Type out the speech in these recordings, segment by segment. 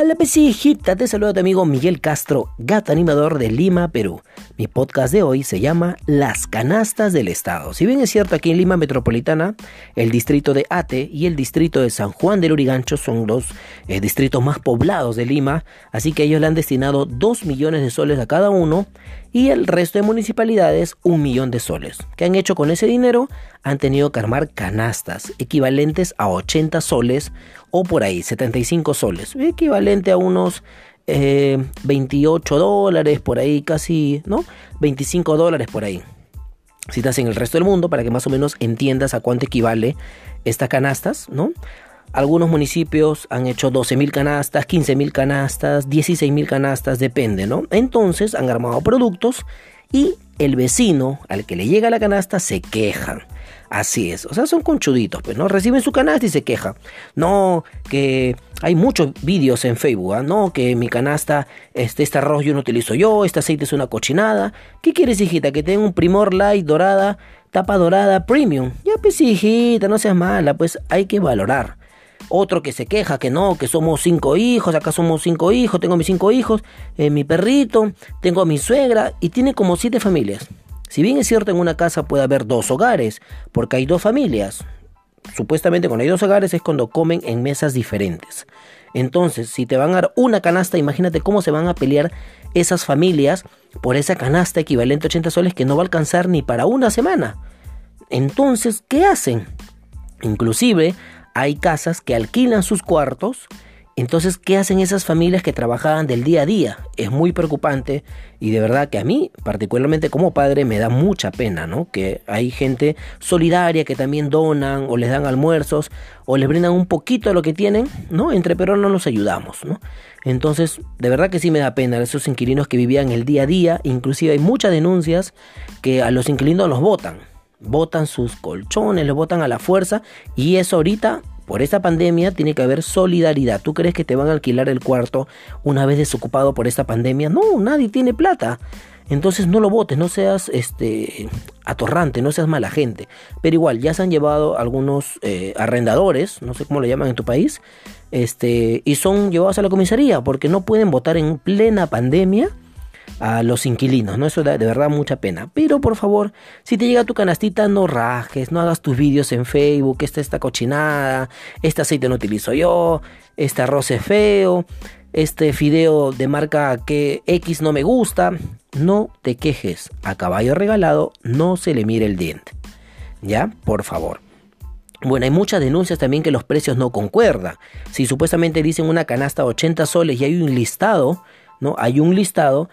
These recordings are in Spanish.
Hola pesijita, te saluda tu amigo Miguel Castro, gato animador de Lima, Perú. Mi podcast de hoy se llama Las canastas del Estado. Si bien es cierto, aquí en Lima Metropolitana, el distrito de Ate y el distrito de San Juan del Urigancho son los eh, distritos más poblados de Lima, así que ellos le han destinado 2 millones de soles a cada uno y el resto de municipalidades un millón de soles. ¿Qué han hecho con ese dinero? Han tenido que armar canastas equivalentes a 80 soles o por ahí, 75 soles, equivalente a unos 28 eh, dólares por ahí, casi, ¿no? 25 dólares por ahí. Si estás en el resto del mundo, para que más o menos entiendas a cuánto equivale estas canastas, ¿no? Algunos municipios han hecho 12.000 canastas, 15.000 canastas, 16.000 canastas, depende, ¿no? Entonces han armado productos y el vecino al que le llega la canasta se queja. Así es, o sea, son conchuditos, pues, ¿no? Reciben su canasta y se queja. No, que hay muchos vídeos en Facebook, ¿ah? No, que mi canasta, este, este arroz yo no utilizo yo, este aceite es una cochinada. ¿Qué quieres, hijita? Que tenga un primor light dorada, tapa dorada, premium. Ya, pues, hijita, no seas mala, pues hay que valorar. Otro que se queja que no, que somos cinco hijos, acá somos cinco hijos, tengo mis cinco hijos, eh, mi perrito, tengo a mi suegra y tiene como siete familias. Si bien es cierto en una casa puede haber dos hogares, porque hay dos familias. Supuestamente cuando hay dos hogares es cuando comen en mesas diferentes. Entonces, si te van a dar una canasta, imagínate cómo se van a pelear esas familias por esa canasta equivalente a 80 soles que no va a alcanzar ni para una semana. Entonces, ¿qué hacen? Inclusive hay casas que alquilan sus cuartos. Entonces, ¿qué hacen esas familias que trabajaban del día a día? Es muy preocupante y de verdad que a mí, particularmente como padre, me da mucha pena, ¿no? Que hay gente solidaria que también donan o les dan almuerzos o les brindan un poquito de lo que tienen, ¿no? Entre peruanos nos ayudamos, ¿no? Entonces, de verdad que sí me da pena esos inquilinos que vivían el día a día, inclusive hay muchas denuncias que a los inquilinos los votan botan sus colchones, los botan a la fuerza y eso ahorita por esta pandemia tiene que haber solidaridad. ¿Tú crees que te van a alquilar el cuarto una vez desocupado por esta pandemia? No, nadie tiene plata. Entonces no lo votes, no seas este atorrante, no seas mala gente. Pero igual, ya se han llevado algunos eh, arrendadores, no sé cómo lo llaman en tu país, este, y son llevados a la comisaría porque no pueden votar en plena pandemia a los inquilinos, ¿no? Eso da de verdad mucha pena. Pero por favor, si te llega tu canastita, no rajes, no hagas tus vídeos en Facebook, esta está cochinada, este aceite no utilizo yo, este arroz es feo, este fideo de marca que X no me gusta. No te quejes, a caballo regalado no se le mire el diente. ¿Ya? Por favor. Bueno, hay muchas denuncias también que los precios no concuerdan. Si supuestamente dicen una canasta 80 soles y hay un listado, ¿no? Hay un listado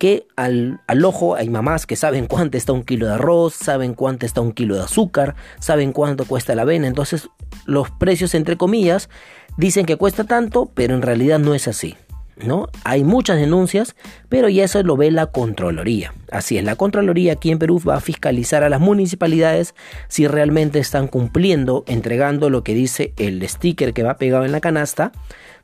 que al, ojo hay mamás que saben cuánto está un kilo de arroz, saben cuánto está un kilo de azúcar, saben cuánto cuesta la avena. Entonces los precios, entre comillas, dicen que cuesta tanto, pero en realidad no es así. ¿No? Hay muchas denuncias, pero ya eso lo ve la Contraloría. Así es, la Contraloría aquí en Perú va a fiscalizar a las municipalidades si realmente están cumpliendo, entregando lo que dice el sticker que va pegado en la canasta,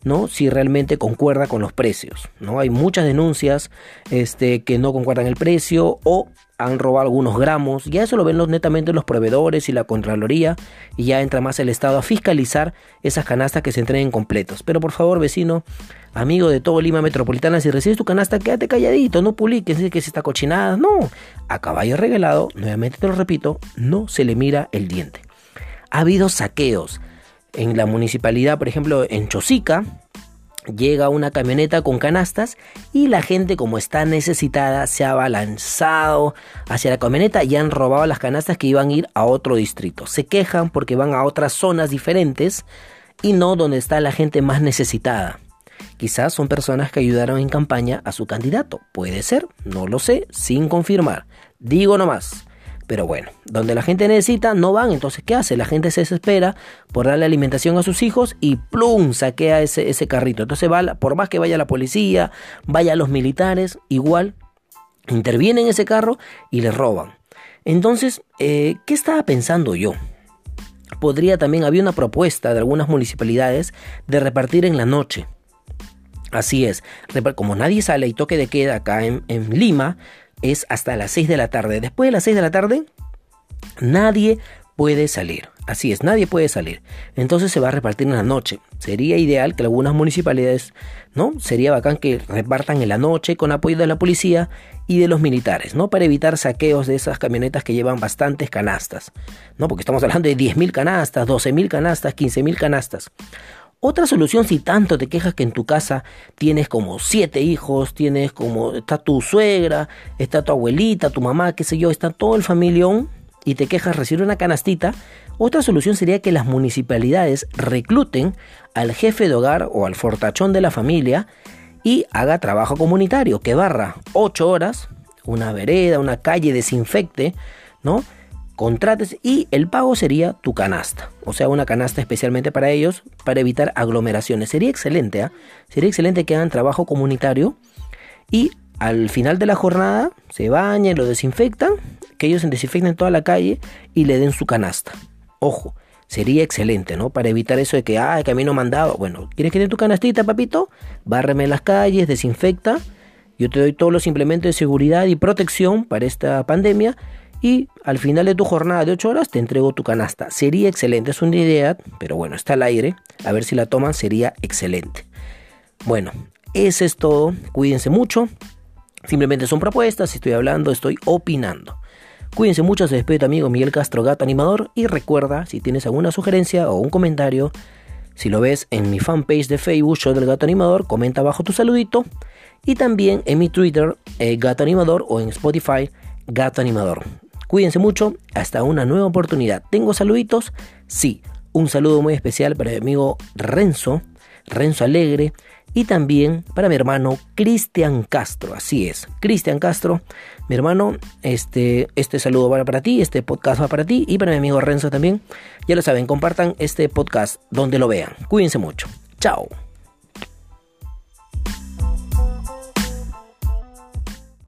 ¿no? Si realmente concuerda con los precios, ¿no? Hay muchas denuncias este, que no concuerdan el precio o han robado algunos gramos, ya eso lo ven los, netamente los proveedores y la Contraloría y ya entra más el Estado a fiscalizar esas canastas que se entreguen completos. Pero por favor, vecino, amigo de todo Lima Metropolitana, si recibes tu canasta, quédate calladito, no publiques que se está no. A caballo regalado, nuevamente te lo repito, no se le mira el diente. Ha habido saqueos, en la municipalidad, por ejemplo, en Chosica, llega una camioneta con canastas y la gente como está necesitada se ha abalanzado hacia la camioneta y han robado las canastas que iban a ir a otro distrito. Se quejan porque van a otras zonas diferentes y no donde está la gente más necesitada. Quizás son personas que ayudaron en campaña a su candidato. Puede ser, no lo sé, sin confirmar. Digo nomás. Pero bueno, donde la gente necesita no van, entonces ¿qué hace? La gente se desespera por darle alimentación a sus hijos y plum, saquea ese, ese carrito. Entonces va, por más que vaya la policía, vaya los militares, igual intervienen en ese carro y le roban. Entonces, eh, ¿qué estaba pensando yo? Podría también, había una propuesta de algunas municipalidades de repartir en la noche. Así es, como nadie sale y toque de queda acá en, Lima, es hasta las 6 de la tarde. Después de las 6 de la tarde, nadie puede salir. Así es, nadie puede salir. Entonces se va a repartir en la noche. Sería ideal que algunas municipalidades, ¿no? Sería bacán que repartan en la noche con apoyo de la policía y de los militares, ¿no? Para evitar saqueos de esas camionetas que llevan bastantes canastas, ¿no? Porque estamos hablando de 10.000 canastas, 12.000 canastas, 15.000 canastas. Otra solución si tanto te quejas que en tu casa tienes como siete hijos, tienes como está tu suegra, está tu abuelita, tu mamá, qué sé yo, está todo el familión y te quejas recibir una canastita, otra solución sería que las municipalidades recluten al jefe de hogar o al fortachón de la familia y haga trabajo comunitario, que barra ocho horas, una vereda, una calle, desinfecte, ¿no? Contrates y el pago sería tu canasta, o sea, una canasta especialmente para ellos para evitar aglomeraciones. Sería excelente, ¿ah? Sería excelente que hagan trabajo comunitario y al final de la jornada se bañen, lo desinfectan, que ellos desinfecten toda la calle y le den su canasta. Ojo, sería excelente, ¿no? Para evitar eso de que, ah, camino mandado. Bueno, ¿quieres que dé tu canastita, papito? Bárreme las calles, desinfecta. Yo te doy todos los implementos de seguridad y protección para esta pandemia y al final de tu jornada de 8 horas te entrego tu canasta. Sería excelente, es una idea, pero bueno, está al aire. A ver si la toman, sería excelente. Bueno, eso es todo. Cuídense mucho. Simplemente son propuestas, estoy hablando, estoy opinando. Cuídense mucho, se despide tu amigo Miguel Castro Gato Animador y recuerda, si tienes alguna sugerencia o un comentario, si lo ves en mi fanpage de Facebook, Show del Gato Animador, comenta abajo tu saludito. Y también en mi Twitter, eh, Gato Animador, o en Spotify, Gato Animador. Cuídense mucho, hasta una nueva oportunidad. ¿Tengo saluditos? Sí, un saludo muy especial para mi amigo Renzo, Renzo Alegre, y también para mi hermano Cristian Castro. Así es, Cristian Castro, mi hermano, este, este saludo va para ti, este podcast va para ti y para mi amigo Renzo también. Ya lo saben, compartan este podcast donde lo vean. Cuídense mucho. Chao.